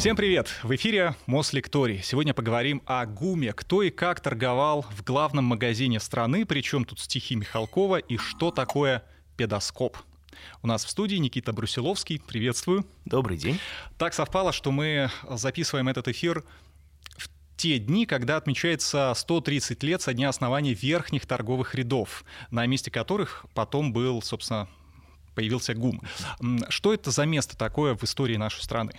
Всем привет! В эфире Мослекторий. Сегодня поговорим о ГУМе. Кто и как торговал в главном магазине страны, причем тут стихи Михалкова и что такое педоскоп. У нас в студии Никита Брусиловский. Приветствую. Добрый день. Так совпало, что мы записываем этот эфир в те дни, когда отмечается 130 лет со дня основания верхних торговых рядов, на месте которых потом был, собственно, появился ГУМ. Что это за место такое в истории нашей страны?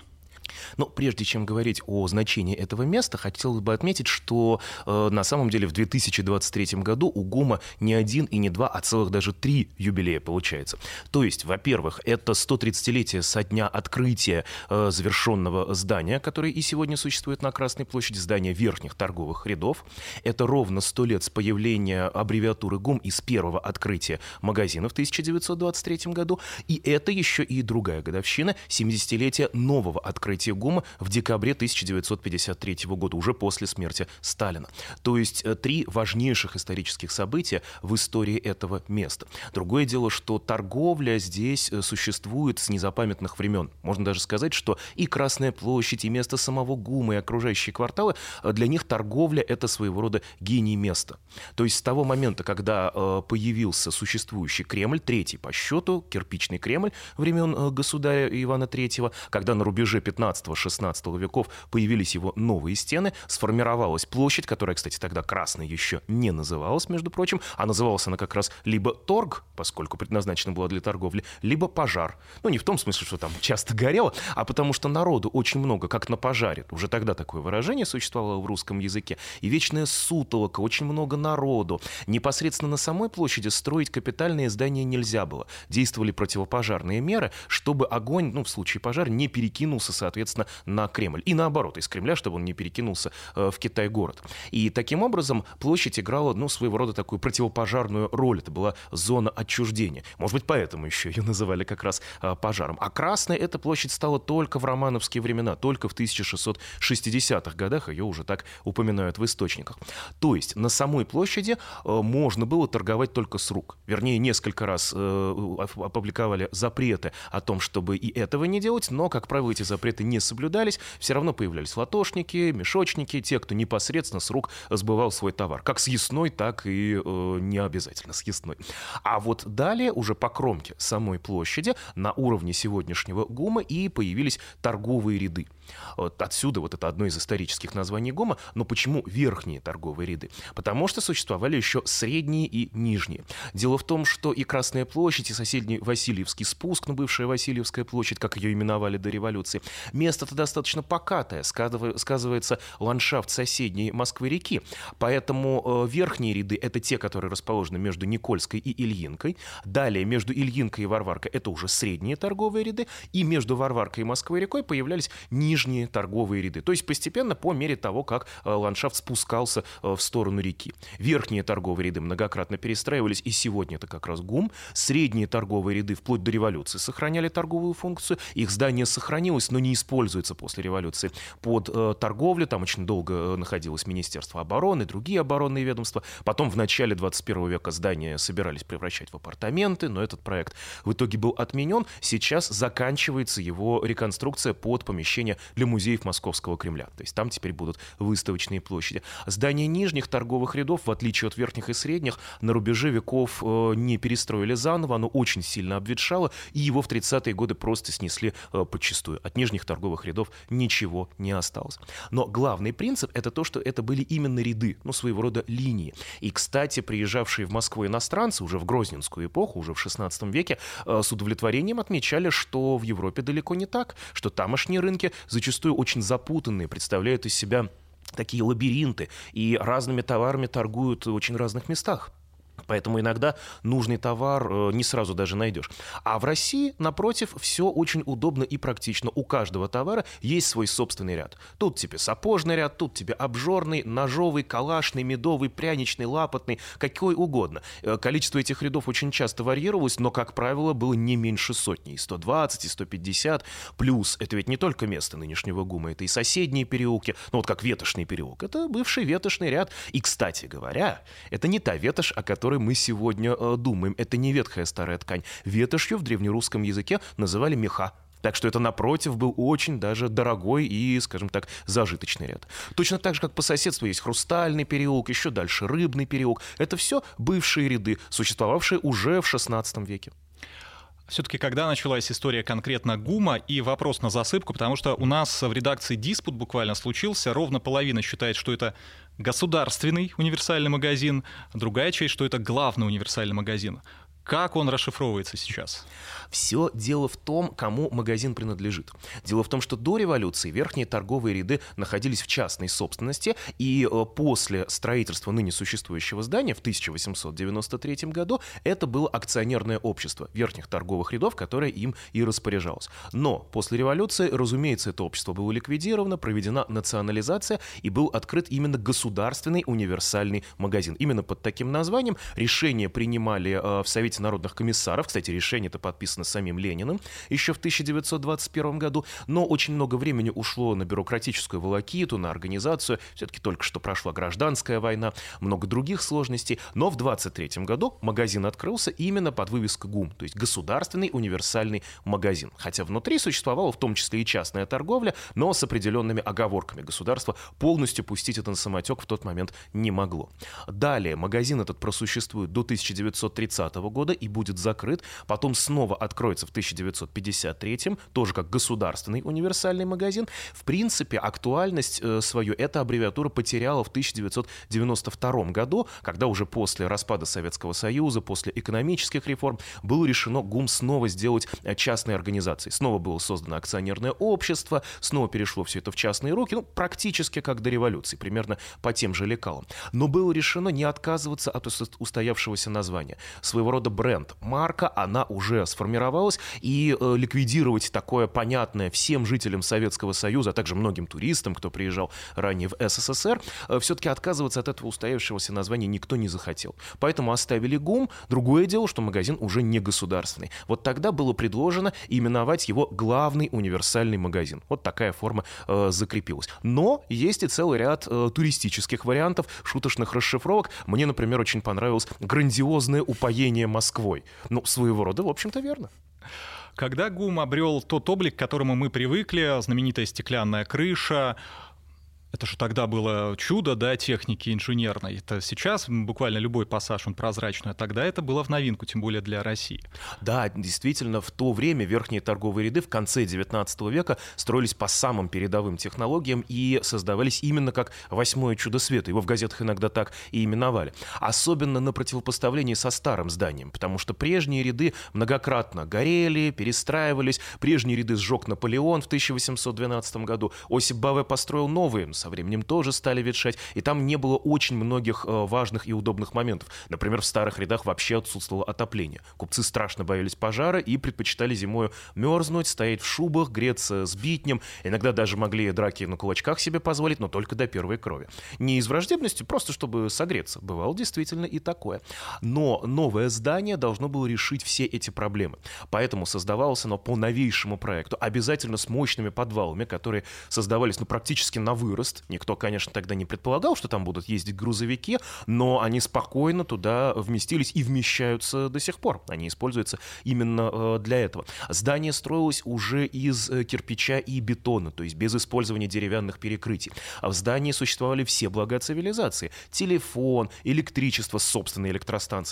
Но прежде чем говорить о значении этого места, хотелось бы отметить, что э, на самом деле в 2023 году у ГУМа не один и не два, а целых даже три юбилея получается. То есть, во-первых, это 130-летие со дня открытия э, завершенного здания, которое и сегодня существует на Красной площади, здания верхних торговых рядов. Это ровно 100 лет с появления аббревиатуры ГУМ и с первого открытия магазина в 1923 году. И это еще и другая годовщина, 70-летие нового открытия открытие ГУМа в декабре 1953 года, уже после смерти Сталина. То есть э, три важнейших исторических события в истории этого места. Другое дело, что торговля здесь э, существует с незапамятных времен. Можно даже сказать, что и Красная площадь, и место самого ГУМа, и окружающие кварталы, э, для них торговля — это своего рода гений места. То есть с того момента, когда появился существующий Кремль, третий по счету, кирпичный Кремль времен государя Ивана III, когда на рубеже 15 15-16 веков появились его новые стены, сформировалась площадь, которая, кстати, тогда красной еще не называлась, между прочим, а называлась она как раз либо торг, поскольку предназначена была для торговли, либо пожар. Ну, не в том смысле, что там часто горело, а потому что народу очень много, как на пожаре. Уже тогда такое выражение существовало в русском языке. И вечная сутолока, очень много народу. Непосредственно на самой площади строить капитальные здания нельзя было. Действовали противопожарные меры, чтобы огонь, ну, в случае пожара, не перекинулся, соответственно, соответственно, на Кремль. И наоборот, из Кремля, чтобы он не перекинулся э, в Китай-город. И таким образом площадь играла, ну, своего рода такую противопожарную роль. Это была зона отчуждения. Может быть, поэтому еще ее называли как раз э, пожаром. А Красная эта площадь стала только в романовские времена, только в 1660-х годах ее уже так упоминают в источниках. То есть на самой площади э, можно было торговать только с рук. Вернее, несколько раз опубликовали запреты о том, чтобы и этого не делать, но, как правило, эти запреты не соблюдались, все равно появлялись лотошники, мешочники, те, кто непосредственно с рук сбывал свой товар. Как съестной, так и э, не обязательно съестной. А вот далее, уже по кромке самой площади, на уровне сегодняшнего ГУМа и появились торговые ряды. Вот отсюда вот это одно из исторических названий ГУМа. Но почему верхние торговые ряды? Потому что существовали еще средние и нижние. Дело в том, что и Красная площадь, и соседний Васильевский спуск, ну, бывшая Васильевская площадь, как ее именовали до революции, место-то достаточно покатое, сказывается ландшафт соседней Москвы-реки. Поэтому э, верхние ряды — это те, которые расположены между Никольской и Ильинкой. Далее между Ильинкой и Варваркой — это уже средние торговые ряды. И между Варваркой и Москвой-рекой появлялись нижние торговые ряды. То есть постепенно по мере того, как э, ландшафт спускался э, в сторону реки. Верхние торговые ряды многократно перестраивались, и сегодня это как раз ГУМ. Средние торговые ряды вплоть до революции сохраняли торговую функцию. Их здание сохранилось, но не используется после революции под э, торговлю. Там очень долго э, находилось Министерство обороны, другие оборонные ведомства. Потом в начале 21 века здания собирались превращать в апартаменты, но этот проект в итоге был отменен. Сейчас заканчивается его реконструкция под помещение для музеев Московского Кремля. То есть там теперь будут выставочные площади. Здание нижних торговых рядов, в отличие от верхних и средних, на рубеже веков э, не перестроили заново, оно очень сильно обветшало, и его в 30-е годы просто снесли э, подчистую. От нижних торговых рядов ничего не осталось. Но главный принцип — это то, что это были именно ряды, ну, своего рода линии. И, кстати, приезжавшие в Москву иностранцы уже в Грозненскую эпоху, уже в XVI веке, э, с удовлетворением отмечали, что в Европе далеко не так, что тамошние рынки зачастую очень запутанные, представляют из себя такие лабиринты и разными товарами торгуют в очень разных местах. Поэтому иногда нужный товар э, не сразу даже найдешь. А в России, напротив, все очень удобно и практично. У каждого товара есть свой собственный ряд. Тут тебе сапожный ряд, тут тебе обжорный, ножовый, калашный, медовый, пряничный, лапотный, какой угодно. Э, количество этих рядов очень часто варьировалось, но, как правило, было не меньше сотни. И 120, и 150. Плюс, это ведь не только место нынешнего ГУМа, это и соседние переулки. Ну вот как Ветошный переулок. Это бывший ветошный ряд. И, кстати говоря, это не та ветошь, о которой мы сегодня э, думаем. Это не ветхая старая ткань. Ветошью в древнерусском языке называли меха. Так что это, напротив, был очень даже дорогой и, скажем так, зажиточный ряд. Точно так же, как по соседству есть Хрустальный переулок, еще дальше Рыбный переулок. Это все бывшие ряды, существовавшие уже в XVI веке. Все-таки когда началась история конкретно ГУМа и вопрос на засыпку, потому что у нас в редакции диспут буквально случился, ровно половина считает, что это государственный универсальный магазин, другая часть, что это главный универсальный магазин. Как он расшифровывается сейчас? Все дело в том, кому магазин принадлежит. Дело в том, что до революции верхние торговые ряды находились в частной собственности, и э, после строительства ныне существующего здания в 1893 году это было акционерное общество верхних торговых рядов, которое им и распоряжалось. Но после революции, разумеется, это общество было ликвидировано, проведена национализация и был открыт именно государственный универсальный магазин. Именно под таким названием решения принимали э, в Совете Совете народных комиссаров. Кстати, решение это подписано самим Лениным еще в 1921 году. Но очень много времени ушло на бюрократическую волокиту, на организацию. Все-таки только что прошла гражданская война, много других сложностей. Но в 23 году магазин открылся именно под вывеской ГУМ, то есть Государственный универсальный магазин. Хотя внутри существовала в том числе и частная торговля, но с определенными оговорками. Государство полностью пустить это на самотек в тот момент не могло. Далее магазин этот просуществует до 1930 года года и будет закрыт. Потом снова откроется в 1953, тоже как государственный универсальный магазин. В принципе, актуальность э, свою эта аббревиатура потеряла в 1992 году, когда уже после распада Советского Союза, после экономических реформ, было решено ГУМ снова сделать э, частной организацией. Снова было создано акционерное общество, снова перешло все это в частные руки, ну, практически как до революции, примерно по тем же лекалам. Но было решено не отказываться от устоявшегося названия. Своего рода бренд. Марка, она уже сформировалась, и э, ликвидировать такое понятное всем жителям Советского Союза, а также многим туристам, кто приезжал ранее в СССР, э, все-таки отказываться от этого устоявшегося названия никто не захотел. Поэтому оставили ГУМ. Другое дело, что магазин уже не государственный. Вот тогда было предложено именовать его главный универсальный магазин. Вот такая форма э, закрепилась. Но есть и целый ряд э, туристических вариантов, шуточных расшифровок. Мне, например, очень понравилось грандиозное упоение Москвой. Ну, своего рода, в общем-то, верно. Когда ГУМ обрел тот облик, к которому мы привыкли, знаменитая стеклянная крыша, это же тогда было чудо, да, техники инженерной. Это сейчас буквально любой пассаж, он прозрачный, а тогда это было в новинку, тем более для России. Да, действительно, в то время верхние торговые ряды в конце 19 века строились по самым передовым технологиям и создавались именно как восьмое чудо света. Его в газетах иногда так и именовали. Особенно на противопоставлении со старым зданием, потому что прежние ряды многократно горели, перестраивались. Прежние ряды сжег Наполеон в 1812 году. Осип Баве построил новые со временем тоже стали ветшать, и там не было очень многих э, важных и удобных моментов. Например, в старых рядах вообще отсутствовало отопление. Купцы страшно боялись пожара и предпочитали зимою мерзнуть, стоять в шубах, греться с битнем, иногда даже могли драки на кулачках себе позволить, но только до первой крови. Не из враждебности, просто чтобы согреться. Бывало действительно и такое. Но новое здание должно было решить все эти проблемы. Поэтому создавалось оно по новейшему проекту, обязательно с мощными подвалами, которые создавались ну, практически на вырост, поезд. Никто, конечно, тогда не предполагал, что там будут ездить грузовики, но они спокойно туда вместились и вмещаются до сих пор. Они используются именно э, для этого. Здание строилось уже из э, кирпича и бетона, то есть без использования деревянных перекрытий. А в здании существовали все блага цивилизации. Телефон, электричество с собственной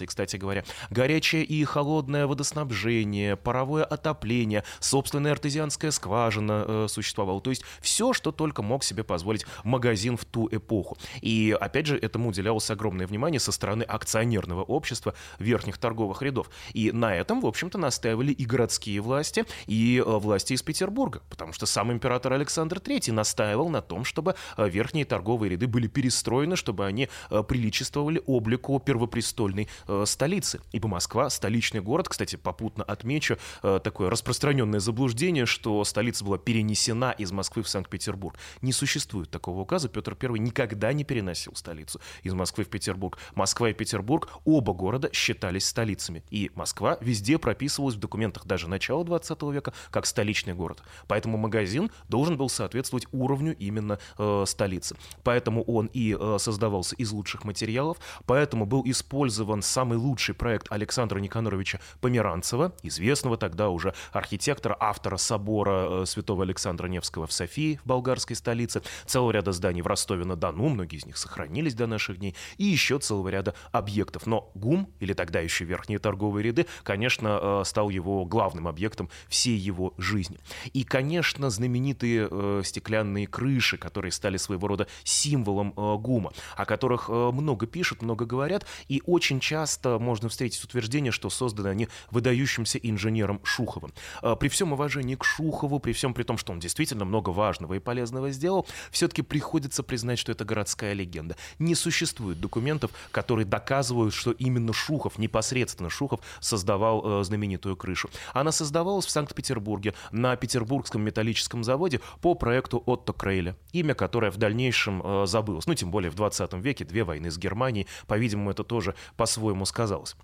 кстати говоря, горячее и холодное водоснабжение, паровое отопление, собственная артезианская скважина э, существовала. То есть все, что только мог себе позволить магазин в ту эпоху. И, опять же, этому уделялось огромное внимание со стороны акционерного общества верхних торговых рядов. И на этом, в общем-то, настаивали и городские власти, и э, власти из Петербурга, потому что сам император Александр III настаивал на том, чтобы э, верхние торговые ряды были перестроены, чтобы они э, приличествовали облику первопрестольной столицы. Ибо Москва — столичный город, кстати, попутно отмечу такое распространенное заблуждение, что столица была перенесена из Москвы в Санкт-Петербург. Не существует такого указа Петр I никогда не переносил столицу из Москвы в Петербург. Москва и Петербург, оба города считались столицами. И Москва везде прописывалась в документах даже начала 20 века как столичный город. Поэтому магазин должен был соответствовать уровню именно э, столицы. Поэтому он и э, создавался из лучших материалов, поэтому был использован самый лучший проект Александра Никаноровича Померанцева, известного тогда уже архитектора, автора собора э, святого Александра Невского в Софии, в болгарской столице, целого ряда зданий в Ростове-на-Дону, многие из них сохранились до наших дней, и еще целого ряда объектов. Но ГУМ, или тогда еще верхние торговые ряды, конечно, э, стал его главным объектом всей его жизни. И, конечно, знаменитые э, стеклянные крыши, которые стали своего рода символом э, ГУМа, о которых много пишут, много говорят, и очень часто можно встретить утверждение, что созданы они выдающимся инженером Шуховым. При всем уважении к Шухову, при всем при том, что он действительно много важного и полезного сделал, все-таки приходится признать, что это городская легенда. Не существует документов, которые доказывают, что именно Шухов, непосредственно Шухов, создавал э, знаменитую крышу. Она создавалась в Санкт-Петербурге на Петербургском металлическом заводе по проекту Отто Крейля, имя которое в дальнейшем э, забылось. Ну, тем более в 20 веке две войны с Германией, по-видимому, это тоже по-своему сказалось.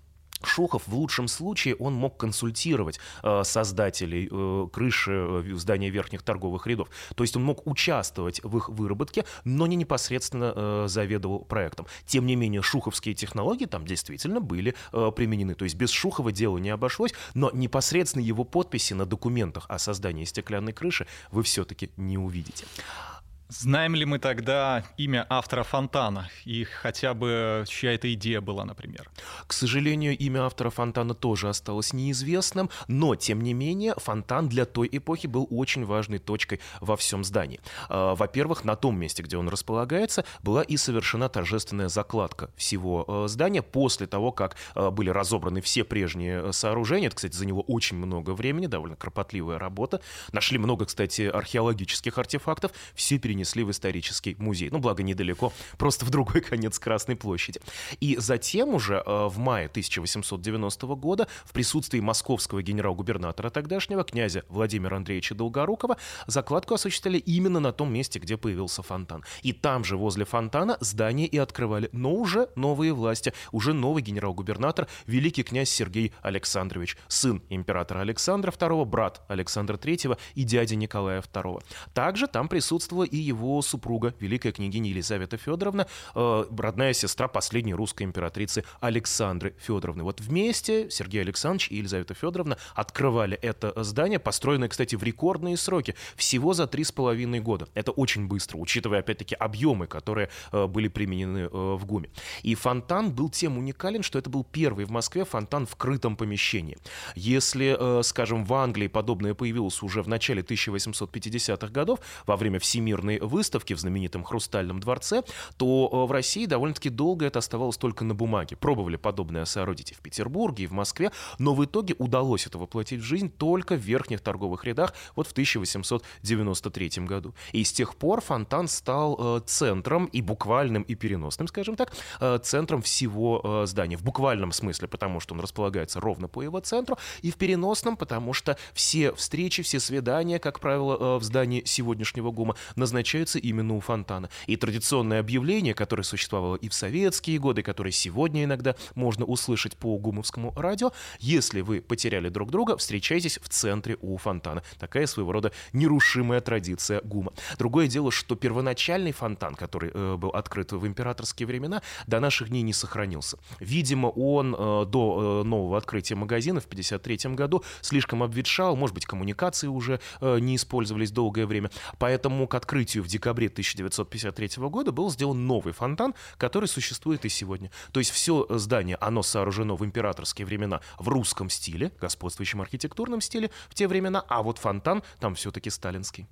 Шухов в лучшем случае он мог консультировать э, создателей э, крыши э, здания верхних торговых рядов. То есть он мог участвовать в их выработке, но не непосредственно э, заведовал проектом. Тем не менее, шуховские технологии там действительно были э, применены. То есть без Шухова дело не обошлось, но непосредственно его подписи на документах о создании стеклянной крыши вы все-таки не увидите. Знаем ли мы тогда имя автора фонтана и хотя бы чья это идея была, например? К сожалению, имя автора фонтана тоже осталось неизвестным, но, тем не менее, фонтан для той эпохи был очень важной точкой во всем здании. А, во-первых, на том месте, где он располагается, была и совершена торжественная закладка всего э, здания после того, как э, были разобраны все прежние э, сооружения. Это, кстати, за него очень много времени, довольно кропотливая работа. Нашли много, кстати, археологических артефактов. Все перенесли перенесли в исторический музей. Ну, благо, недалеко, просто в другой конец Красной площади. И затем уже э, в мае 1890 года в присутствии московского генерал-губернатора тогдашнего, князя Владимира Андреевича Долгорукова, закладку осуществляли именно на том месте, где появился фонтан. И там же, возле фонтана, здание и открывали. Но уже новые власти, уже новый генерал-губернатор, великий князь Сергей Александрович, сын императора Александра II, брат Александра III и дядя Николая II. Также там присутствовала и его супруга, великая княгиня Елизавета Федоровна, э, родная сестра последней русской императрицы Александры Федоровны. Вот вместе Сергей Александрович и Елизавета Федоровна открывали это здание, построенное, кстати, в рекордные сроки, всего за три с половиной года. Это очень быстро, учитывая, опять-таки, объемы, которые э, были применены э, в ГУМе. И фонтан был тем уникален, что это был первый в Москве фонтан в крытом помещении. Если, скажем, в Англии подобное появилось уже в начале 1850-х годов, во время Всемирной выставки в знаменитом Хрустальном дворце, то э, в России довольно-таки долго это оставалось только на бумаге. Пробовали подобное соорудить и в Петербурге, и в Москве, но в итоге удалось это воплотить в жизнь только в верхних торговых рядах вот в 1893 году. И с тех пор фонтан стал э, центром и буквальным, и переносным, скажем так, э, центром всего здания. В буквальном смысле, потому что он располагается ровно по его центру, и в переносном, потому что все встречи, все свидания, как правило, в здании сегодняшнего ГУМа назначаются назначаются именно у фонтана. И традиционное объявление, которое существовало и в советские годы, которое сегодня иногда можно услышать по гумовскому радио, если вы потеряли друг друга, встречайтесь в центре у фонтана. Такая своего рода нерушимая традиция ГУМа. Другое дело, что первоначальный фонтан, который э, был открыт в императорские времена, до наших дней не сохранился. Видимо, он э, до э, нового открытия магазина в 1953 году слишком обветшал, может быть, коммуникации уже э, не использовались долгое время, поэтому к открытию открытию в декабре 1953 года был сделан новый фонтан, который существует и сегодня. То есть все здание, оно сооружено в императорские времена в русском стиле, господствующем архитектурном стиле в те времена, а вот фонтан там все-таки сталинский.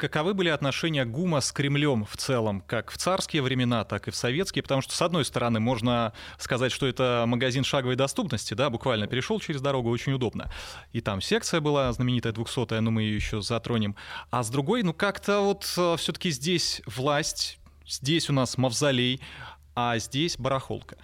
Каковы были отношения ГУМа с Кремлем в целом, как в царские времена, так и в советские? Потому что, с одной стороны, можно сказать, что это магазин шаговой доступности, да, буквально перешел через дорогу, очень удобно. И там секция была знаменитая 200-я, но мы ее еще затронем. А с другой, ну как-то вот э, все-таки здесь власть, здесь у нас мавзолей, а здесь барахолка.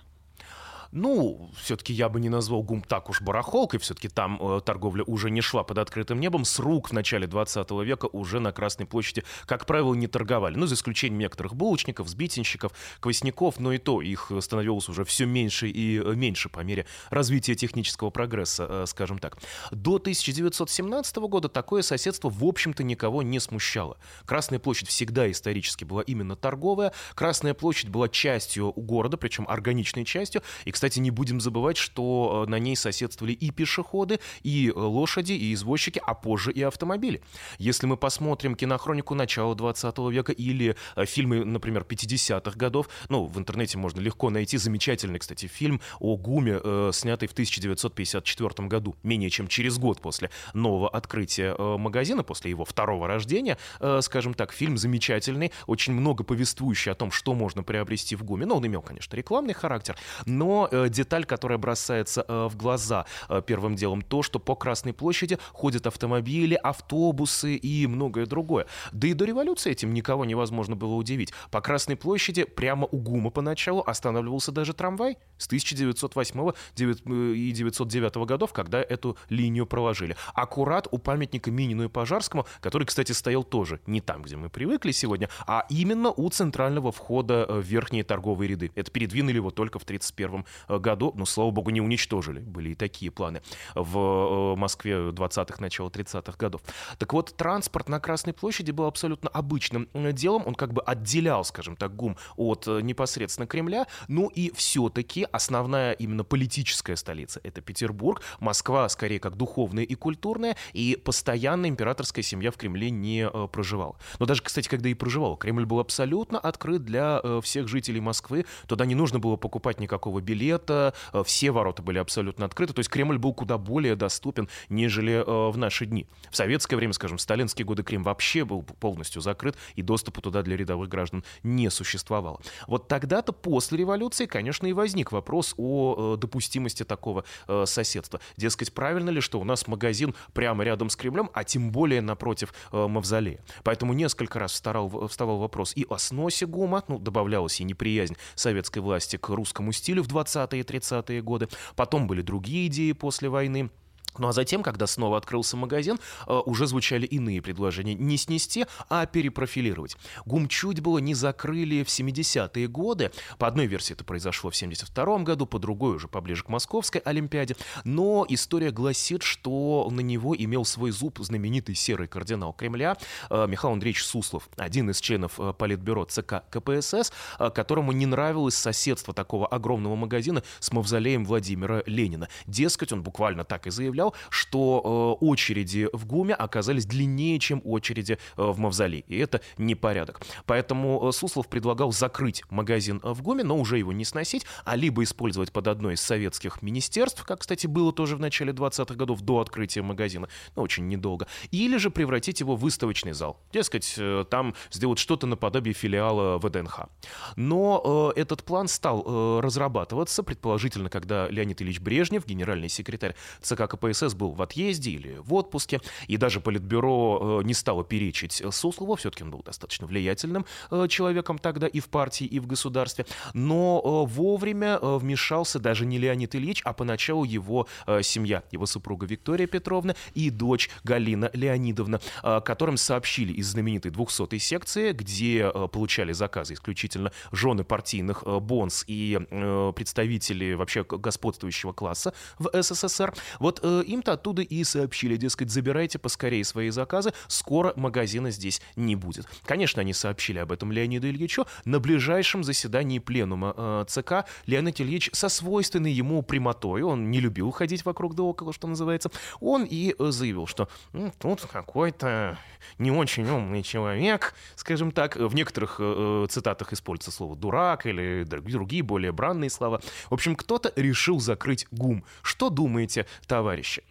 Ну, все-таки я бы не назвал ГУМ так уж барахолкой, все-таки там э, торговля уже не шла под открытым небом. С рук в начале 20 века уже на Красной площади, как правило, не торговали. Ну, за исключением некоторых булочников, сбитенщиков, квасников, но и то их становилось уже все меньше и э, меньше по мере развития технического прогресса, э, скажем так. До 1917 года такое соседство, в общем-то, никого не смущало. Красная площадь всегда исторически была именно торговая. Красная площадь была частью города, причем органичной частью. И, кстати, не будем забывать, что э, на ней соседствовали и пешеходы, и лошади, и извозчики, а позже и автомобили. Если мы посмотрим кинохронику начала 20 века или фильмы, например, 50-х годов, ну, в интернете можно легко найти замечательный, кстати, фильм о ГУМе, э, снятый в 1954 году, менее чем через год после нового открытия э, магазина, после его второго рождения, э, скажем так, фильм замечательный, очень много повествующий о том, что можно приобрести в ГУМе. Ну, он имел, конечно, рекламный характер, но э, деталь, которая бросается э, в глаза э, первым делом, то, что по Красной площади ходят автомобили, автобусы и многое другое. Да и до революции этим никого невозможно было удивить. По Красной площади прямо у ГУМа поначалу останавливался даже трамвай с 1908 и 1909 годов, когда эту линию проложили. Аккурат у памятника Минину и Пожарскому, который, кстати, стоял тоже не там, где мы привыкли сегодня, а именно у центрального входа э, в верхние торговые ряды. Это передвинули его только в 1931 э, году, но, слава богу, не уничтожили. Были и такие планы в э, Москве 20-х, начала 30-х годов. Так вот, транспорт на Красной площади был абсолютно обычным делом. Он как бы отделял, скажем так, ГУМ от непосредственно Кремля. Ну и все-таки основная именно политическая столица — это Петербург. Москва скорее как духовная и культурная, и постоянно императорская семья в Кремле не э, проживала. Но даже, кстати, когда и проживала, Кремль был абсолютно открыт для э, всех жителей Москвы. Туда не нужно было покупать никакого билета, э, все ворота были абсолютно открыты. То есть Кремль был куда более доступен, нежели э, в наши дни. В советское время, скажем, в сталинские годы Крем вообще был полностью закрыт, и доступа туда для рядовых граждан не существовало. Вот тогда-то после революции, конечно, и возник вопрос о э, допустимости такого соседства. Дескать, правильно ли, что у нас магазин прямо рядом с Кремлем, а тем более напротив мавзолея. Поэтому несколько раз вставал, вставал вопрос и о сносе ГУМа, ну, добавлялась и неприязнь советской власти к русскому стилю в 20-е и 30-е годы. Потом были другие идеи после войны. Ну а затем, когда снова открылся магазин, э, уже звучали иные предложения. Не снести, а перепрофилировать. ГУМ чуть было не закрыли в 70-е годы. По одной версии это произошло в 72 году, по другой уже поближе к Московской Олимпиаде. Но история гласит, что на него имел свой зуб знаменитый серый кардинал Кремля э, Михаил Андреевич Суслов, один из членов э, Политбюро ЦК КПСС, которому не нравилось соседство такого огромного магазина с мавзолеем Владимира Ленина. Дескать, он буквально так и заявлял, заявлял, что э, очереди в ГУМе оказались длиннее, чем очереди э, в Мавзолей. И это непорядок. Поэтому э, Суслов предлагал закрыть магазин в ГУМе, но уже его не сносить, а либо использовать под одно из советских министерств, как, кстати, было тоже в начале 20-х годов до открытия магазина, но очень недолго, или же превратить его в выставочный зал. Дескать, там сделать что-то наподобие филиала ВДНХ. Но э, этот план стал э, разрабатываться, предположительно, когда Леонид Ильич Брежнев, генеральный секретарь ЦК КПСС, КПСС был в отъезде или в отпуске, и даже Политбюро э, не стало перечить Суслову, все-таки он был достаточно влиятельным э, человеком тогда и в партии, и в государстве, но э, вовремя вмешался даже не Леонид Ильич, а поначалу его семья, его супруга Виктория Петровна и дочь Галина Леонидовна, которым сообщили из знаменитой 200-й секции, где получали заказы исключительно жены партийных бонс и представители вообще господствующего класса в СССР. Вот им-то оттуда и сообщили, дескать, забирайте поскорее свои заказы, скоро магазина здесь не будет. Конечно, они сообщили об этом Леониду Ильичу. На ближайшем заседании пленума э, ЦК Леонид Ильич со свойственной ему прямотой, он не любил ходить вокруг да около, что называется, он и э, заявил, что тут какой-то не очень умный человек, скажем так, в некоторых э, э цитатах используется слово «дурак» или другие более бранные слова. В общем, кто-то решил закрыть ГУМ. Что думаете, товарищи?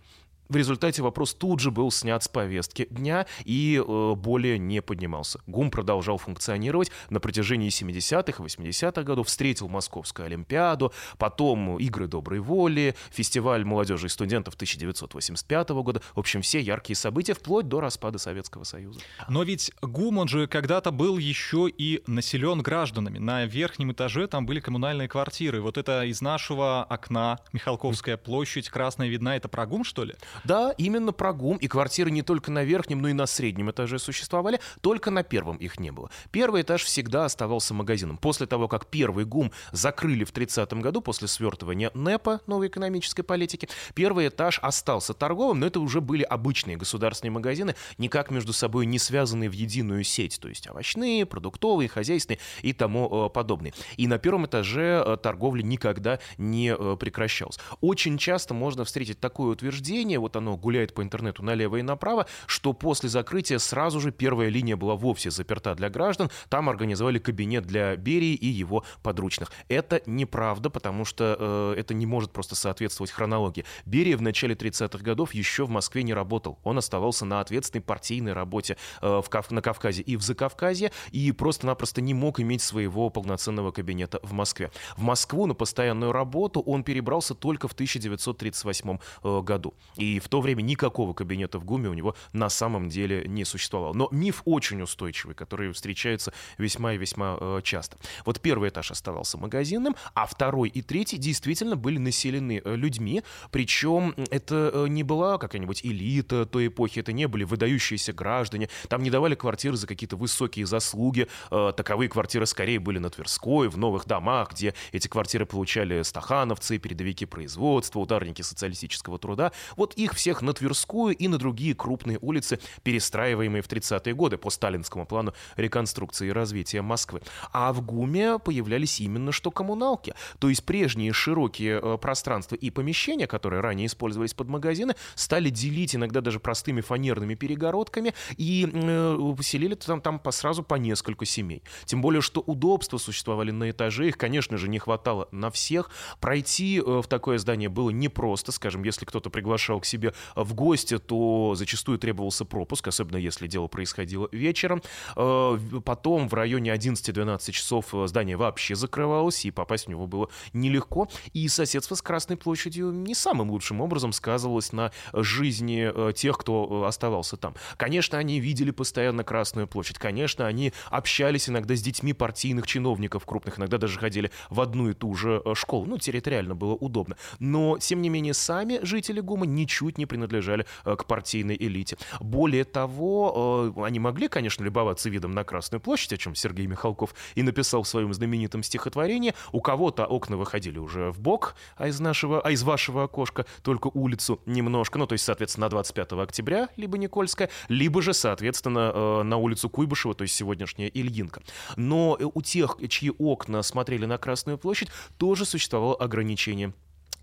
В результате вопрос тут же был снят с повестки дня и э, более не поднимался. ГУМ продолжал функционировать на протяжении 70-х и 80-х годов, встретил Московскую Олимпиаду, потом Игры доброй воли, фестиваль молодежи и студентов 1985 года. В общем, все яркие события вплоть до распада Советского Союза. Но ведь ГУМ, он же когда-то был еще и населен гражданами. На верхнем этаже там были коммунальные квартиры. Вот это из нашего окна Михалковская площадь, красная видна, это про ГУМ, что ли? Да, именно про ГУМ, и квартиры не только на верхнем, но и на среднем этаже существовали, только на первом их не было. Первый этаж всегда оставался магазином. После того, как первый ГУМ закрыли в 30-м году, после свертывания НЭПа, новой экономической политики, первый этаж остался торговым, но это уже были обычные государственные магазины, никак между собой не связанные в единую сеть, то есть овощные, продуктовые, хозяйственные и тому э, подобные. И на первом этаже э, торговля никогда не э, прекращалась. Очень часто можно встретить такое утверждение, вот оно гуляет по интернету налево и направо, что после закрытия сразу же первая линия была вовсе заперта для граждан, там организовали кабинет для Берии и его подручных. Это неправда, потому что э, это не может просто соответствовать хронологии. Берия в начале 30-х годов еще в Москве не работал. Он оставался на ответственной партийной работе э, в Кав- на Кавказе и в Закавказье, и просто-напросто не мог иметь своего полноценного кабинета в Москве. В Москву на постоянную работу он перебрался только в 1938 э, году. И в то время никакого кабинета в ГУМе у него на самом деле не существовало. Но миф очень устойчивый, который встречается весьма и весьма э, часто. Вот первый этаж оставался магазинным, а второй и третий действительно были населены э, людьми, причем это э, не была какая-нибудь элита той эпохи, это не были выдающиеся граждане, там не давали квартиры за какие-то высокие заслуги, э, таковые квартиры скорее были на Тверской, в новых домах, где эти квартиры получали стахановцы, передовики производства, ударники социалистического труда. Вот их всех на Тверскую и на другие крупные улицы, перестраиваемые в 30-е годы по сталинскому плану реконструкции и развития Москвы. А в ГУМе появлялись именно что коммуналки. То есть прежние широкие э, пространства и помещения, которые ранее использовались под магазины, стали делить иногда даже простыми фанерными перегородками и э, поселили там, там по, сразу по несколько семей. Тем более, что удобства существовали на этаже, их, конечно же, не хватало на всех. Пройти э, в такое здание было непросто, скажем, если кто-то приглашал к себе в гости, то зачастую требовался пропуск, особенно если дело происходило вечером. Э, потом в районе 11-12 часов э, здание вообще закрывалось, и попасть в него было нелегко. И соседство с Красной площадью не самым лучшим образом сказывалось на жизни э, тех, кто оставался там. Конечно, они видели постоянно Красную площадь. Конечно, они общались иногда с детьми партийных чиновников крупных, иногда даже ходили в одну и ту же школу. Ну, территориально было удобно. Но, тем не менее, сами жители ГУМа ничуть не принадлежали к партийной элите. Более того, они могли, конечно, любоваться видом на Красную площадь, о чем Сергей Михалков и написал в своем знаменитом стихотворении. У кого-то окна выходили уже в бок, а из нашего, а из вашего окошка только улицу немножко, ну, то есть, соответственно, на 25 октября, либо Никольская, либо же, соответственно, э, на улицу Куйбышева, то есть сегодняшняя Ильинка. Но у тех, чьи окна смотрели на Красную площадь, тоже существовало ограничение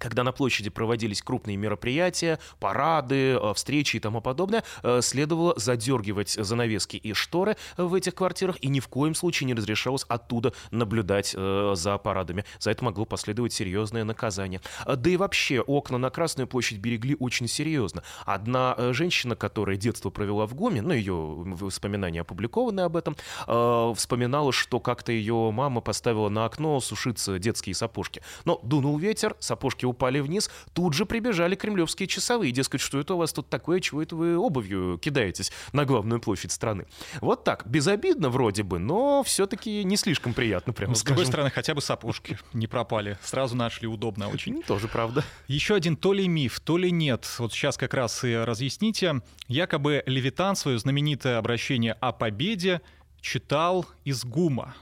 когда на площади проводились крупные мероприятия, парады, э, встречи и тому подобное, э, следовало задергивать занавески и шторы в этих квартирах, и ни в коем случае не разрешалось оттуда наблюдать э, за парадами. За это могло последовать серьезное наказание. Да и вообще, окна на Красную площадь берегли очень серьезно. Одна женщина, которая детство провела в ГУМе, ну, ее воспоминания опубликованы об этом, вспоминала, что как-то ее мама поставила на окно сушиться детские сапожки. Но дунул ветер, сапожки упали вниз, тут же прибежали кремлевские часовые, дескать, что это у вас тут такое, чего это вы обувью кидаетесь на главную площадь страны. Вот так, безобидно вроде бы, но все-таки не слишком приятно, прямо ну, С другой стороны, хотя бы сапожки не пропали, сразу нашли удобно очень. Тоже правда. Еще один то ли миф, то ли нет, вот сейчас как раз и разъясните. Якобы Левитан свое знаменитое обращение о победе читал из ГУМа.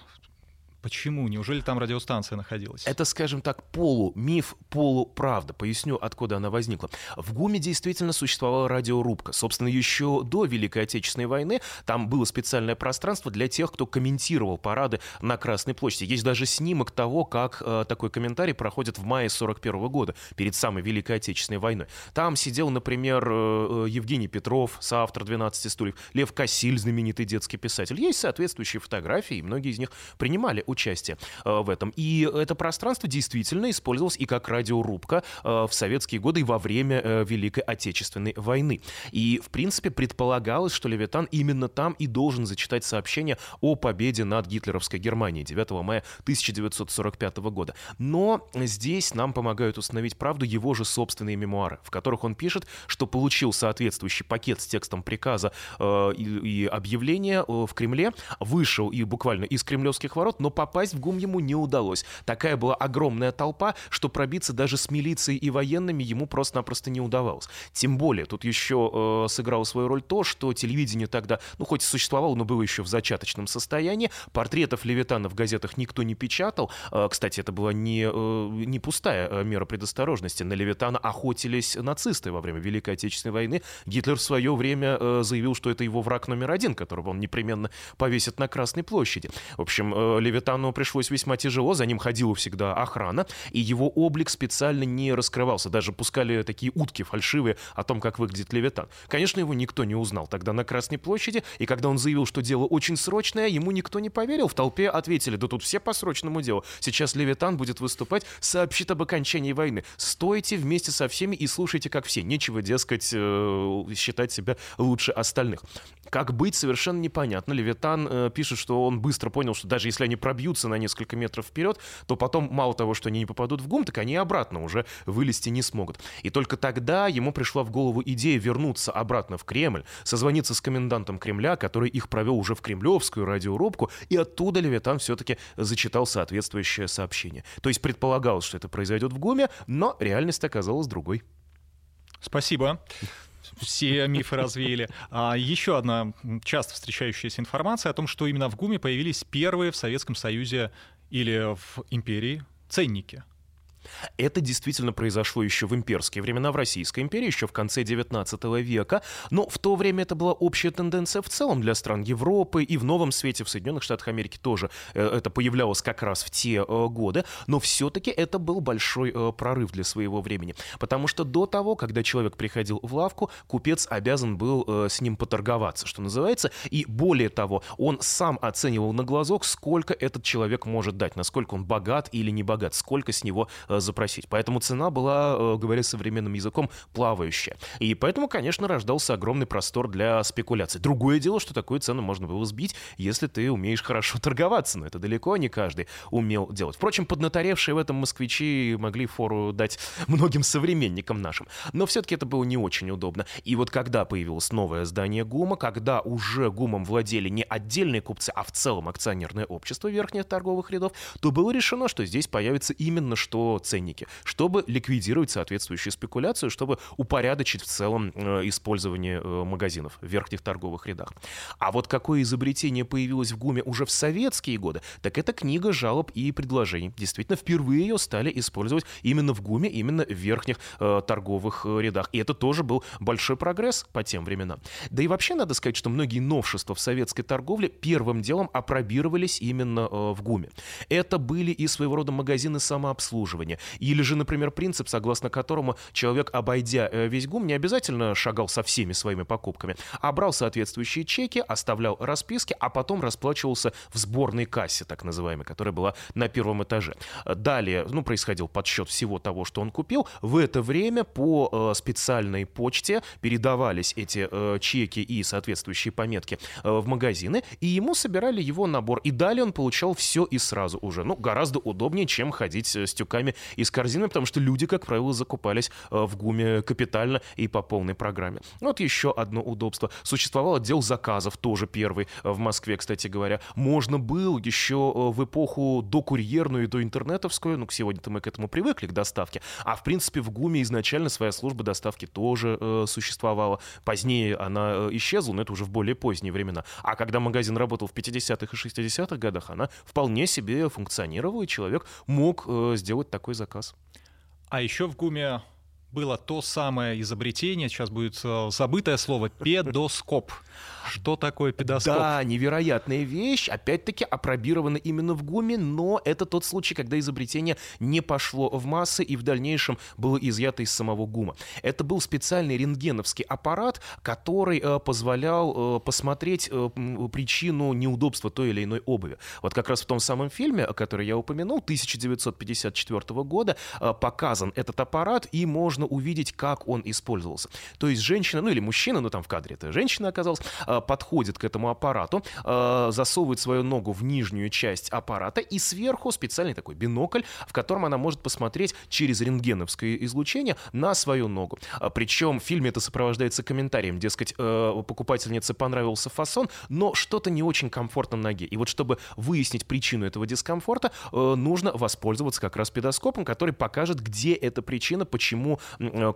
Почему? Неужели там радиостанция находилась? Это, скажем так, полумиф, полуправда. Поясню, откуда она возникла. В ГУМе действительно существовала радиорубка. Собственно, еще до Великой Отечественной войны там было специальное пространство для тех, кто комментировал парады на Красной площади. Есть даже снимок того, как э, такой комментарий проходит в мае 41 года, перед самой Великой Отечественной войной. Там сидел, например, э, э Евгений Петров, соавтор «12 стульев», Лев Кассиль, знаменитый детский писатель. Есть соответствующие фотографии, и многие из них принимали участие в этом. И это пространство действительно использовалось и как радиорубка в советские годы и во время Великой Отечественной войны. И, в принципе, предполагалось, что Левитан именно там и должен зачитать сообщение о победе над гитлеровской Германией 9 мая 1945 года. Но здесь нам помогают установить правду его же собственные мемуары, в которых он пишет, что получил соответствующий пакет с текстом приказа э, и, и объявления э, в Кремле, вышел и буквально из кремлевских ворот, но попасть в ГУМ ему не удалось. Такая была огромная толпа, что пробиться даже с милицией и военными ему просто-напросто не удавалось. Тем более, тут еще э, сыграло свою роль то, что телевидение тогда, ну хоть и существовало, но было еще в зачаточном состоянии, портретов Левитана в газетах никто не печатал. Э, кстати, это была не, э, не пустая э, мера предосторожности. На Левитана охотились нацисты во время Великой Отечественной войны. Гитлер в свое время э, заявил, что это его враг номер один, которого он непременно повесит на Красной площади. В общем, э, Левитану пришлось весьма тяжело, за ним ходила всегда охрана, и его облик специально не раскрывался. Даже пускали такие утки фальшивые о том, как выглядит Левитан. Конечно, его никто не узнал тогда на Красной площади, и когда он заявил, что дело очень срочное, ему никто не поверил. В толпе ответили, да тут все по срочному делу. Сейчас Левитан будет выступать, сообщит об окончании войны. Стойте вместе со всеми и слушайте, как все. Нечего, дескать, э, считать себя лучше остальных. Как быть, совершенно непонятно. Левитан э, пишет, что он быстро понял, что даже если они пробьются на несколько метров вперед, то потом мало того, что они не попадут в ГУМ, так они обратно уже вылезти не смогут. И только тогда ему пришла в голову идея вернуться обратно в Кремль, созвониться с комендантом Кремля, который их провел уже в кремлевскую радиорубку, и оттуда Левитан все-таки зачитал соответствующее сообщение. То есть предполагалось, что это произойдет в ГУМе, но реальность оказалась другой. Спасибо все мифы развеяли. А еще одна часто встречающаяся информация о том, что именно в ГУМе появились первые в Советском Союзе или в империи ценники. Это действительно произошло еще в имперские времена, в Российской империи, еще в конце 19 века, но в то время это была общая тенденция в целом для стран Европы и в новом свете в Соединенных Штатах Америки тоже э, это появлялось как раз в те э, годы, но все-таки это был большой э, прорыв для своего времени, потому что до того, когда человек приходил в лавку, купец обязан был с ним поторговаться, что называется, и более того, он сам оценивал на глазок, сколько этот человек может дать, насколько он богат или не богат, сколько с него запросить. Поэтому цена была, э, говоря современным языком, плавающая. И поэтому, конечно, рождался огромный простор для спекуляций. Другое дело, что такую цену можно было сбить, если ты умеешь хорошо торговаться, но это далеко не каждый умел делать. Впрочем, поднаторевшие в этом москвичи могли фору дать многим современникам нашим. Но все-таки это было не очень удобно. И вот когда появилось новое здание ГУМа, когда уже ГУМом владели не отдельные купцы, а в целом акционерное общество верхних торговых рядов, то было решено, что здесь появится именно что ценники, чтобы ликвидировать соответствующую спекуляцию, чтобы упорядочить в целом э, использование э, магазинов в верхних торговых рядах. А вот какое изобретение появилось в ГУМе уже в советские годы, так это книга жалоб и предложений. Действительно, впервые ее стали использовать именно в ГУМе, именно в верхних э, торговых рядах. И это тоже был большой прогресс по тем временам. Да и вообще надо сказать, что многие новшества в советской торговле первым делом опробировались именно в ГУМе. Это были и своего рода магазины самообслуживания, или же, например, принцип, согласно которому человек, обойдя э, весь ГУМ, не обязательно шагал со всеми своими покупками, а брал соответствующие чеки, оставлял расписки, а потом расплачивался в сборной кассе, так называемой, которая была на первом этаже. Далее, ну, происходил подсчет всего того, что он купил. В это время по э, специальной почте передавались эти э, чеки и соответствующие пометки э, в магазины, и ему собирали его набор. И далее он получал все и сразу уже. Ну, гораздо удобнее, чем ходить э, с тюками из корзины, потому что люди, как правило, закупались э, в ГУМе капитально и по полной программе. Вот еще одно удобство. Существовал отдел заказов, тоже первый э, в Москве, кстати говоря. Можно было еще э, в эпоху докурьерную и до интернетовскую, ну, сегодня-то мы к этому привыкли, к доставке, а в принципе в ГУМе изначально своя служба доставки тоже э, существовала. Позднее она исчезла, но это уже в более поздние времена. А когда магазин работал в 50-х и 60-х годах, она вполне себе функционировала, и человек мог э, сделать такой заказ. А еще в ГУМе было то самое изобретение, сейчас будет э, забытое слово, педоскоп. Что такое педоскоп? Да, невероятная вещь. Опять-таки опробирована именно в ГУМе, но это тот случай, когда изобретение не пошло в массы и в дальнейшем было изъято из самого ГУМа. Это был специальный рентгеновский аппарат, который э, позволял э, посмотреть причину неудобства той или иной обуви. Вот как раз в том самом фильме, который я упомянул, 1954 года, показан этот аппарат, и можно увидеть, как он использовался. То есть женщина, ну или мужчина, ну там в кадре это женщина оказалась, э, подходит к этому аппарату, э, засовывает свою ногу в нижнюю часть аппарата, и сверху специальный такой бинокль, в котором она может посмотреть через рентгеновское излучение на свою ногу. Причем в фильме это сопровождается комментарием, дескать, покупательнице понравился фасон, но что-то не очень комфортно на ноге. И вот чтобы выяснить причину этого дискомфорта, нужно воспользоваться как раз педоскопом, который покажет, где эта причина, почему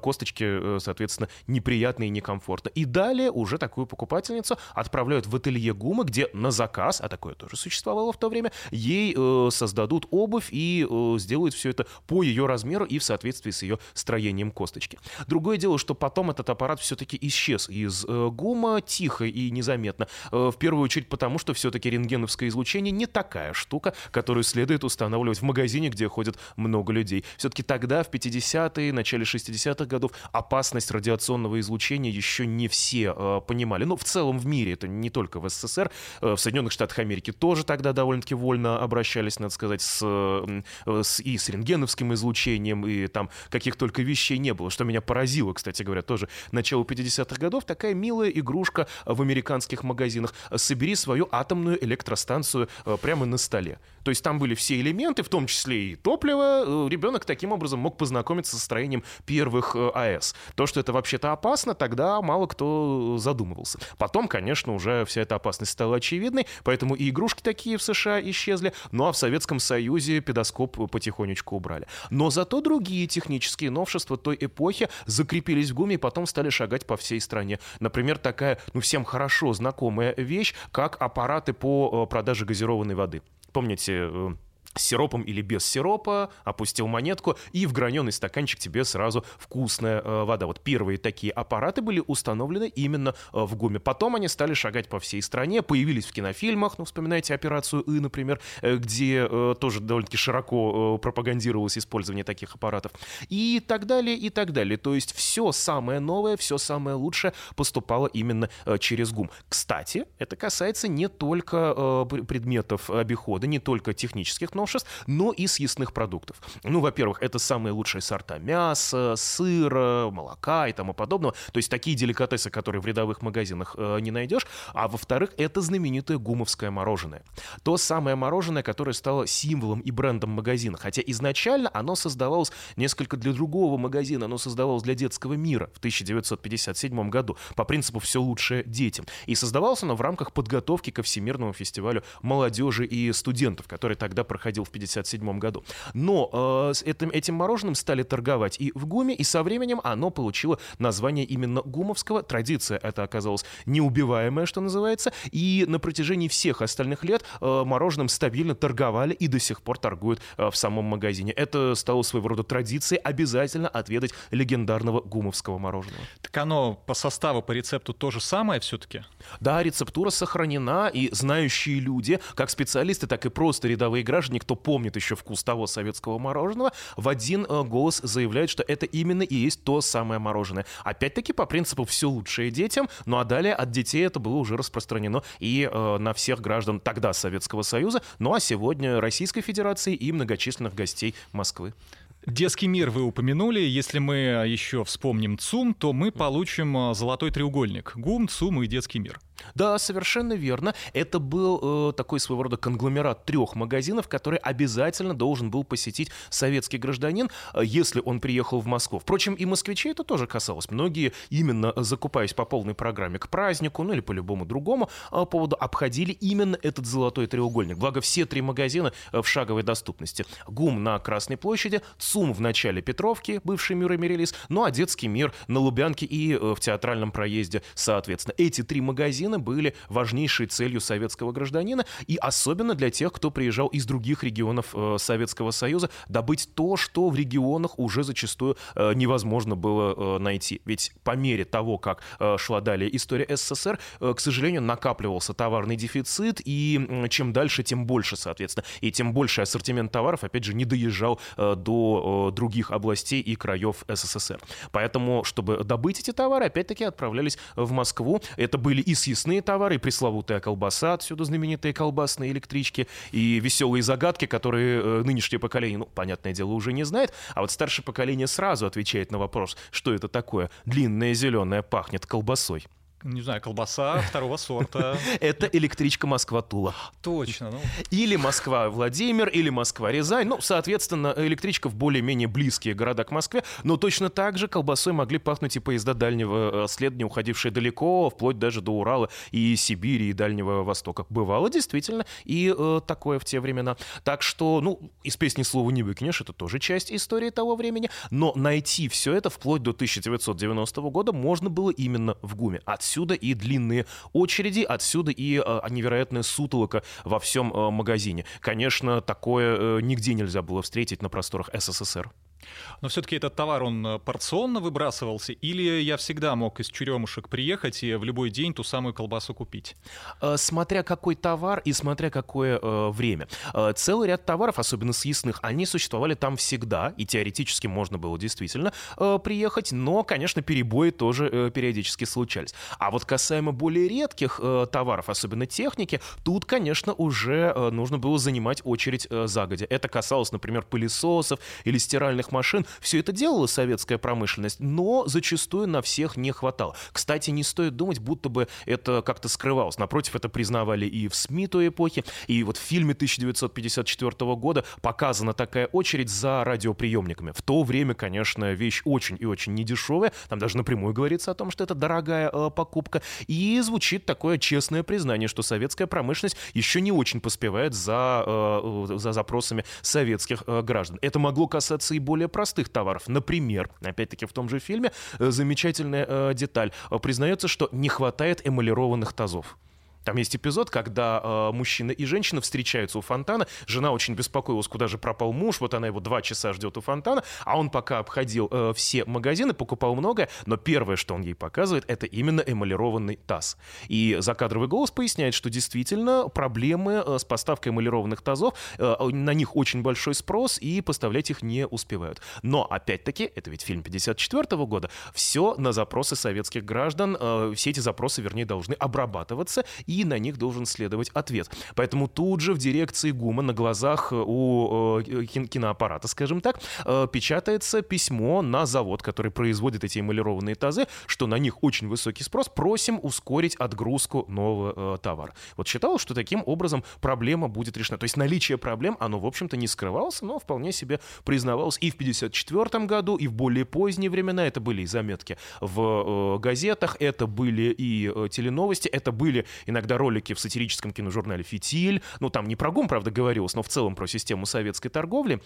косточки, соответственно, неприятно и некомфортно. И далее уже такую покупательницу отправляют в ателье ГУМа, где на заказ, а такое тоже существовало в то время, ей э, создадут обувь и э, сделают все это по ее размеру и в соответствии с ее строением косточки. Другое дело, что потом этот аппарат все-таки исчез из э, ГУМа тихо и незаметно. Э, в первую очередь потому, что все-таки рентгеновское излучение не такая штука, которую следует устанавливать в магазине, где ходит много людей. Все-таки тогда, в 50-е, начале 60-х годов, опасность радиационного излучения еще не все э, понимали. Ну, в целом в мире, это не только в СССР, э, в Соединенных Штатах Америки тоже тогда довольно-таки вольно обращались, надо сказать, с, э, с, и с рентгеновским излучением, и там каких только вещей не было. Что меня поразило, кстати говоря, тоже начало 50-х годов, такая милая игрушка в американских магазинах. Собери свою атомную электростанцию э, прямо на столе. То есть там были все элементы, в том числе и топливо. Э, Ребенок таким образом мог познакомиться со строением первых э, АЭС. То, что это вообще-то опасно, тогда мало кто задумывался. Потом, конечно, уже вся эта опасность стала очевидной, поэтому и игрушки такие в США исчезли, ну а в Советском Союзе педоскоп потихонечку убрали. Но зато другие технические новшества той эпохи закрепились в ГУМе и потом стали шагать по всей стране. Например, такая, ну, всем хорошо знакомая вещь, как аппараты по э, продаже газированной воды. Помните, э, сиропом или без сиропа, опустил монетку, и в граненый стаканчик тебе сразу вкусная э, вода. Вот первые такие аппараты были установлены именно э, в ГУМе. Потом они стали шагать по всей стране, появились в кинофильмах, ну, вспоминайте «Операцию И», например, э, где э, тоже довольно-таки широко э, пропагандировалось использование таких аппаратов. И так далее, и так далее. То есть все самое новое, все самое лучшее поступало именно э, через ГУМ. Кстати, это касается не только э, предметов обихода, не только технических, но новшеств, но и съестных продуктов. Ну, во-первых, это самые лучшие сорта мяса, сыра, молока и тому подобного. То есть такие деликатесы, которые в рядовых магазинах э, не найдешь. А во-вторых, это знаменитое гумовское мороженое. То самое мороженое, которое стало символом и брендом магазина. Хотя изначально оно создавалось несколько для другого магазина. Оно создавалось для детского мира в 1957 году по принципу «все лучшее детям». И создавалось оно в рамках подготовки ко Всемирному фестивалю молодежи и студентов, который тогда проходил проходил в 1957 году. Но э, с этим, этим мороженым стали торговать и в ГУМе, и со временем оно получило название именно гумовского. Традиция это оказалась неубиваемая, что называется, и на протяжении всех остальных лет э, мороженым стабильно торговали и до сих пор торгуют э, в самом магазине. Это стало своего рода традицией обязательно отведать легендарного гумовского мороженого. Так оно по составу, по рецепту то же самое все-таки? Да, рецептура сохранена, и знающие люди, как специалисты, так и просто рядовые граждане, кто помнит еще вкус того советского мороженого, в один э, голос заявляют, что это именно и есть то самое мороженое. Опять-таки по принципу все лучшее детям, ну а далее от детей это было уже распространено и э, на всех граждан тогда Советского Союза, ну а сегодня Российской Федерации и многочисленных гостей Москвы. Детский мир вы упомянули. Если мы еще вспомним ЦУМ, то мы получим э, золотой треугольник. ГУМ, ЦУМ и детский мир. Да, совершенно верно. Это был э, такой своего рода конгломерат трех магазинов, который обязательно должен был посетить советский гражданин, э, если он приехал в Москву. Впрочем, и москвичей это тоже касалось. Многие, именно закупаясь по полной программе к празднику, ну или по любому другому э, поводу, обходили именно этот золотой треугольник. Благо, все три магазина э, в шаговой доступности. ГУМ на Красной площади, ЦУМ в начале Петровки, бывший Мир Эмирелис, ну а детский мир на Лубянке и э, в театральном проезде, соответственно. Эти три магазина экзамены были важнейшей целью советского гражданина, и особенно для тех, кто приезжал из других регионов э, Советского Союза, добыть то, что в регионах уже зачастую э, невозможно было э, найти. Ведь по мере того, как э, шла далее история СССР, э, к сожалению, накапливался товарный дефицит, и э, чем дальше, тем больше, соответственно, и тем больше ассортимент товаров, опять же, не доезжал э, до э, других областей и краев СССР. Поэтому, чтобы добыть эти товары, опять-таки отправлялись в Москву. Это были и съестные товары, и пресловутая колбаса, отсюда знаменитые колбасные электрички, и веселые загадки, которые э, нынешнее поколение, ну, понятное дело, уже не знает, а вот старшее поколение сразу отвечает на вопрос, что это такое. Длинное зеленое пахнет колбасой не знаю, колбаса второго сорта. Это электричка Москва-Тула. Точно. Ну. Или Москва-Владимир, или Москва-Рязань. Ну, соответственно, электричка в более-менее близкие города к Москве. Но точно так же колбасой могли пахнуть и поезда дальнего э, следования, уходившие далеко, вплоть даже до Урала и Сибири, и Дальнего Востока. Бывало действительно и э, такое в те времена. Так что, ну, из песни слова не выкинешь, это тоже часть истории того времени. Но найти все это вплоть до 1990 года можно было именно в ГУМе. Отсюда Отсюда и длинные очереди, отсюда и э, невероятная сутолока во всем э, магазине. Конечно, такое э, нигде нельзя было встретить на просторах СССР. Но все-таки этот товар, он э, порционно выбрасывался, или я всегда мог из черемушек приехать и в любой день ту самую колбасу купить? Э, смотря какой товар и смотря какое э, время. Э, целый ряд товаров, особенно съестных, они существовали там всегда, и теоретически можно было действительно э, приехать, но, конечно, перебои тоже э, периодически случались. А вот касаемо более редких товаров, особенно техники, тут, конечно, уже нужно было занимать очередь загодя. Это касалось, например, пылесосов или стиральных машин. Все это делала советская промышленность, но зачастую на всех не хватало. Кстати, не стоит думать, будто бы это как-то скрывалось. Напротив, это признавали и в СМИ той эпохи. И вот в фильме 1954 года показана такая очередь за радиоприемниками. В то время, конечно, вещь очень и очень недешевая. Там даже напрямую говорится о том, что это дорогая э, покупка. И звучит такое честное признание, что советская промышленность еще не очень поспевает за, э, за запросами советских э, граждан. Это могло касаться и более более простых товаров. Например, опять-таки в том же фильме э, замечательная э, деталь. Признается, что не хватает эмалированных тазов. Там есть эпизод, когда э, мужчина и женщина встречаются у фонтана. Жена очень беспокоилась, куда же пропал муж. Вот она его два часа ждет у фонтана. А он пока обходил э, все магазины, покупал многое. Но первое, что он ей показывает, это именно эмалированный таз. И закадровый голос поясняет, что действительно проблемы э, с поставкой эмалированных тазов. Э, на них очень большой спрос, и поставлять их не успевают. Но, опять-таки, это ведь фильм 54 года. Все на запросы советских граждан. Э, все эти запросы, вернее, должны обрабатываться. И на них должен следовать ответ. Поэтому тут же в дирекции ГУМа на глазах э, у э, киноаппарата, скажем так, э, печатается письмо на завод, который производит эти эмалированные тазы, что на них очень высокий спрос, просим ускорить отгрузку нового товара. Вот считалось, что таким образом проблема будет решена. То есть наличие проблем, оно, в общем-то, не скрывалось, но вполне себе признавалось и в 1954 году, и в более поздние времена. Это были и заметки в газетах, это были и теленовости, это были иногда иногда ролики в сатирическом киножурнале «Фитиль». Ну, там не про ГУМ, правда, говорилось, но в целом про систему советской торговли.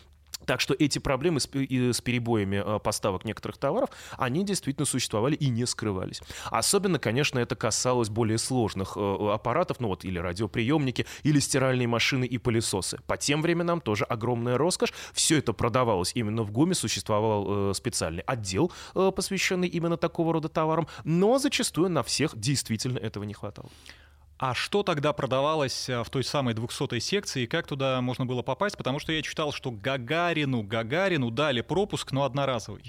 Так что эти проблемы с, перебоями э, поставок некоторых товаров, они действительно существовали и не скрывались. Особенно, конечно, это касалось более сложных э, аппаратов, ну вот или радиоприемники, или стиральные машины и пылесосы. По тем временам тоже огромная роскошь. Все это продавалось именно в ГУМе, существовал э, специальный отдел, посвященный именно такого рода товарам, но зачастую на всех действительно этого не хватало. А что тогда продавалось э, в той самой 200-й секции, и как туда можно было попасть? Потому что я читал, что Гагарину, Гагарину дали пропуск, но одноразовый.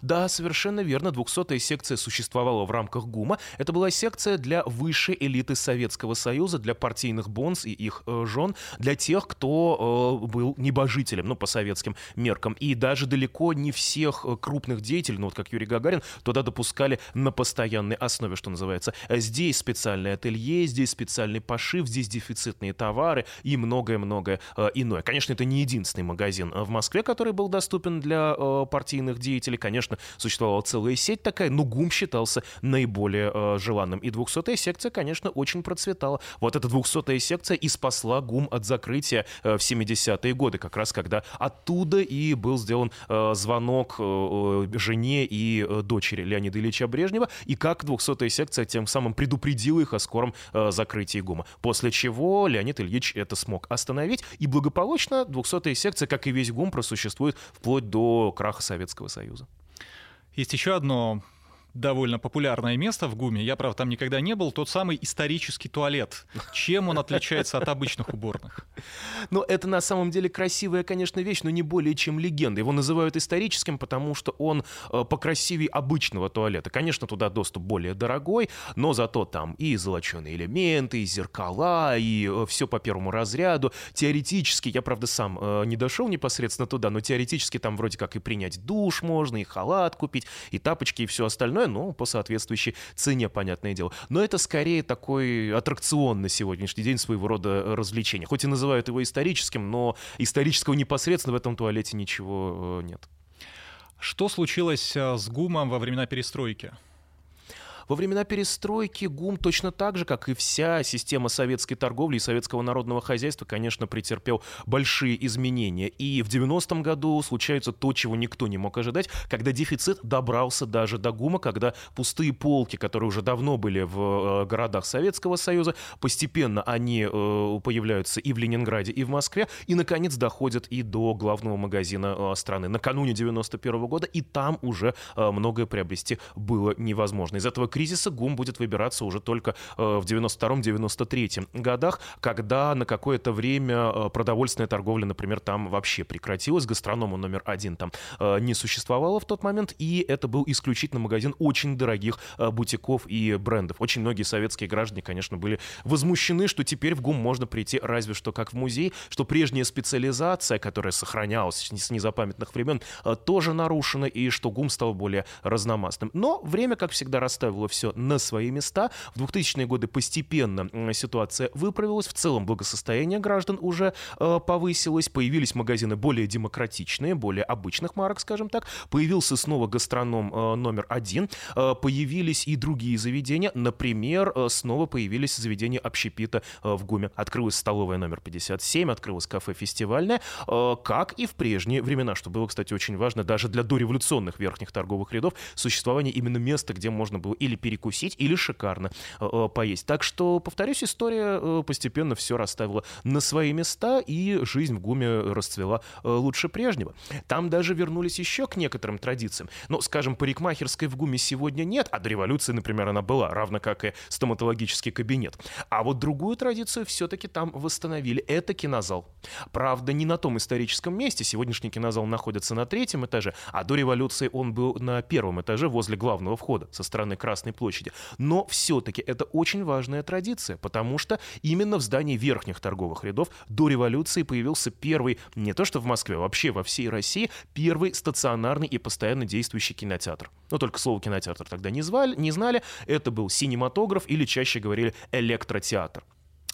Да, совершенно верно. 200-я секция существовала в рамках ГУМа. Это была секция для высшей элиты Советского Союза, для партийных бонс и их э, жен, для тех, кто э, был небожителем, ну, по советским меркам. И даже далеко не всех э, крупных деятелей, ну, вот как Юрий Гагарин, туда допускали на постоянной основе, что называется. Здесь специальное ателье, здесь специальный пошив, здесь дефицитные товары и многое-многое э, иное. Конечно, это не единственный магазин в Москве, который был доступен для э, партийных деятелей. Конечно, существовала целая сеть такая, но ГУМ считался наиболее э, желанным. И 200-я секция, конечно, очень процветала. Вот эта 200-я секция и спасла ГУМ от закрытия в 70-е годы, как раз когда оттуда и был сделан звонок жене и дочери Леонида Ильича Брежнева, и как 200-я секция тем самым предупредила их о скором закрытии ГУМа. После чего Леонид Ильич это смог остановить, и благополучно 200-я секция, как и весь ГУМ, просуществует вплоть до краха Советского Союза. Есть еще одно довольно популярное место в ГУМе. Я, правда, там никогда не был. Тот самый исторический туалет. Чем он отличается от обычных уборных? Ну, это на самом деле красивая, конечно, вещь, но не более чем легенда. Его называют историческим, потому что он э, покрасивее обычного туалета. Конечно, туда доступ более дорогой, но зато там и золоченые элементы, и зеркала, и э, все по первому разряду. Теоретически, я, правда, сам э, не дошел непосредственно туда, но теоретически там вроде как и принять душ можно, и халат купить, и тапочки, и все остальное остальное, ну, по соответствующей цене, понятное дело. Но это скорее такой аттракцион на сегодняшний день, своего рода развлечение. Хоть и называют его историческим, но исторического непосредственно в этом туалете ничего э, нет. Что случилось э, с ГУМом во времена перестройки? Во времена перестройки ГУМ точно так же, как и вся система советской торговли и советского народного хозяйства, конечно, претерпел большие изменения. И в 90-м году случается то, чего никто не мог ожидать, когда дефицит добрался даже до ГУМа, когда пустые полки, которые уже давно были в э, городах Советского Союза, постепенно они э, появляются и в Ленинграде, и в Москве, и, наконец, доходят и до главного магазина э, страны накануне 91 -го года, и там уже многое приобрести было невозможно. Из этого кризиса ГУМ будет выбираться уже только э, в 92-93 годах, когда на какое-то время э, продовольственная торговля, например, там вообще прекратилась, гастронома номер один там э, не существовало в тот момент, и это был исключительно магазин очень дорогих бутиков и брендов. Очень многие советские граждане, конечно, были возмущены, что теперь в ГУМ можно прийти разве что как в музей, что прежняя специализация, которая сохранялась с незапамятных времен, тоже нарушена, и что ГУМ стал более разномастным. Но время, как всегда, расставило было все на свои места. В 2000-е годы постепенно ситуация выправилась, в целом благосостояние граждан уже э, повысилось, появились магазины более демократичные, более обычных марок, скажем так, появился снова гастроном э, номер один, э, появились и другие заведения, например, э, снова появились заведения общепита э, в ГУМе. Открылась столовая номер 57, открылось кафе фестивальное, э, как и в прежние времена, что было, кстати, очень важно даже для дореволюционных верхних торговых рядов, существование именно места, где можно было или или перекусить, или шикарно э, э, поесть. Так что, повторюсь, история э, постепенно все расставила на свои места, и жизнь в ГУМе расцвела лучше прежнего. Там даже вернулись еще к некоторым традициям. Ну, скажем, парикмахерской в ГУМе сегодня нет, а до революции, например, она была, равно как и стоматологический кабинет. А вот другую традицию все-таки там восстановили. Это кинозал. Правда, не на том историческом месте. Сегодняшний кинозал находится на третьем этаже, а до революции он был на первом этаже возле главного входа со стороны Красной Красной площади. Но все-таки это очень важная традиция, потому что именно в здании верхних торговых рядов до революции появился первый, не то что в Москве, вообще во всей России, первый стационарный и постоянно действующий кинотеатр. Но только слово кинотеатр тогда не, звали, не знали, это был синематограф или чаще говорили электротеатр.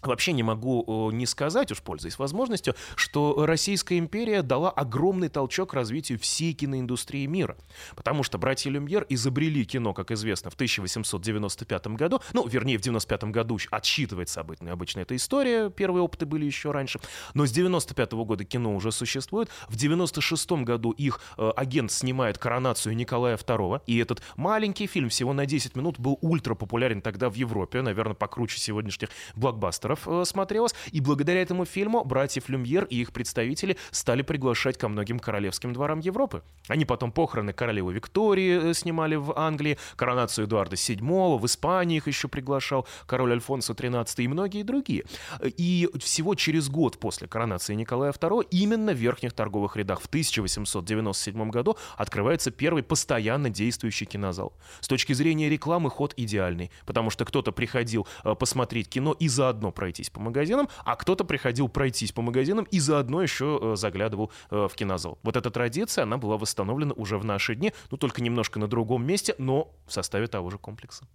Вообще не могу не сказать, уж пользуясь возможностью, что Российская империя дала огромный толчок развитию всей киноиндустрии мира. Потому что братья Люмьер изобрели кино, как известно, в 1895 году. Ну, вернее, в 95 году отсчитывает события. Обычно эта история, первые опыты были еще раньше. Но с 95 года кино уже существует. В 96 году их э, агент снимает коронацию Николая II. И этот маленький фильм всего на 10 минут был ультра популярен тогда в Европе. Наверное, покруче сегодняшних блокбастеров Оскаров э, смотрелось, и благодаря этому фильму братьев Люмьер и их представители стали приглашать ко многим королевским дворам Европы. Они потом похороны королевы Виктории э, снимали в Англии, коронацию Эдуарда VII, в Испании их еще приглашал король Альфонсо XIII и многие другие. И всего через год после коронации Николая II именно в верхних торговых рядах в 1897 году открывается первый постоянно действующий кинозал. С точки зрения рекламы ход идеальный, потому что кто-то приходил э, посмотреть кино и заодно пройтись по магазинам, а кто-то приходил пройтись по магазинам и заодно еще э, заглядывал э, в кинозал. Вот эта традиция, она была восстановлена уже в наши дни, ну только немножко на другом месте, но в составе того же комплекса.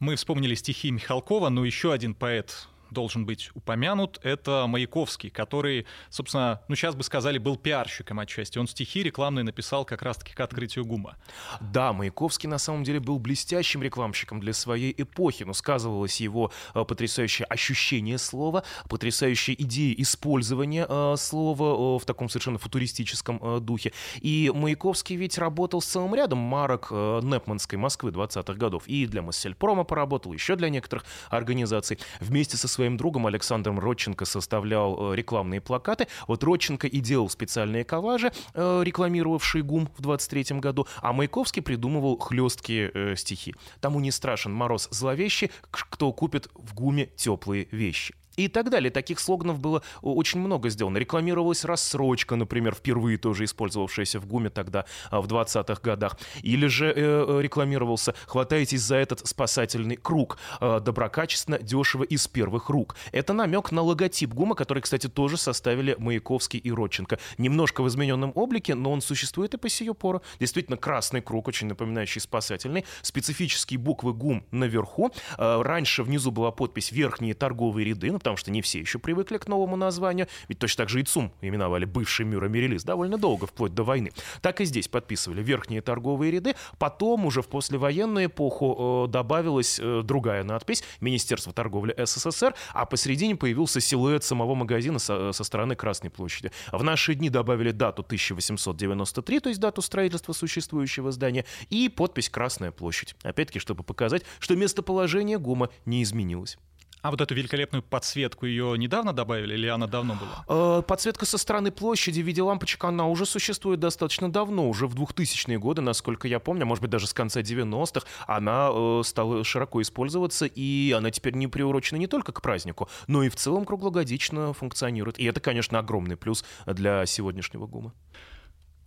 Мы вспомнили стихи Михалкова, но еще один поэт должен быть упомянут, это Маяковский, который, собственно, ну сейчас бы сказали, был пиарщиком отчасти. Он стихи рекламные написал как раз-таки к открытию ГУМа. Да, Маяковский на самом деле был блестящим рекламщиком для своей эпохи, но сказывалось его э, потрясающее ощущение слова, потрясающая идея использования э, слова э, в таком совершенно футуристическом духе. И Маяковский ведь работал с целым рядом марок Непманской Москвы 20-х годов. И для Массельпрома поработал, еще для некоторых организаций. Вместе со своей своим другом Александром Родченко составлял э, рекламные плакаты. Вот Родченко и делал специальные коллажи, э, рекламировавшие ГУМ в 23 году, а Маяковский придумывал хлесткие э, стихи. Тому не страшен мороз зловещий, кто купит в ГУМе теплые вещи и так далее. Таких слоганов было очень много сделано. Рекламировалась рассрочка, например, впервые тоже использовавшаяся в ГУМе тогда, а, в 20-х годах. Или же э, э, рекламировался «Хватайтесь за этот спасательный круг. Э, доброкачественно, дешево из первых рук». Это намек на логотип ГУМа, который, кстати, тоже составили Маяковский и Родченко. Немножко в измененном облике, но он существует и по сию пору. Действительно, красный круг, очень напоминающий спасательный. Специфические буквы ГУМ наверху. Э, раньше внизу была подпись «Верхние торговые ряды», ну, потому что не все еще привыкли к новому названию, ведь точно так же и ЦУМ именовали бывший Мюрреми релиз довольно долго, вплоть до войны. Так и здесь подписывали верхние торговые ряды, потом уже в послевоенную эпоху э, добавилась э, другая надпись Министерство торговли СССР, а посередине появился силуэт самого магазина со, со стороны Красной площади. В наши дни добавили дату 1893, то есть дату строительства существующего здания, и подпись «Красная площадь». Опять-таки, чтобы показать, что местоположение ГУМа не изменилось. А вот эту великолепную подсветку ее недавно добавили или она давно была? Э, подсветка со стороны площади в виде лампочек, она уже существует достаточно давно, уже в 2000-е годы, насколько я помню, может быть даже с конца 90-х, она э, стала широко использоваться, и она теперь не приурочена не только к празднику, но и в целом круглогодично функционирует. И это, конечно, огромный плюс для сегодняшнего ГУМа.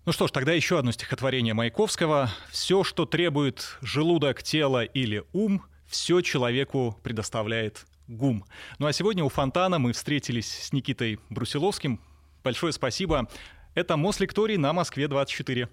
Ну что ж, тогда еще одно стихотворение Маяковского. «Все, что требует желудок, тело или ум, все человеку предоставляет ГУМ. Ну а сегодня у Фонтана мы встретились с Никитой Брусиловским. Большое спасибо. Это Мослекторий на Москве 24.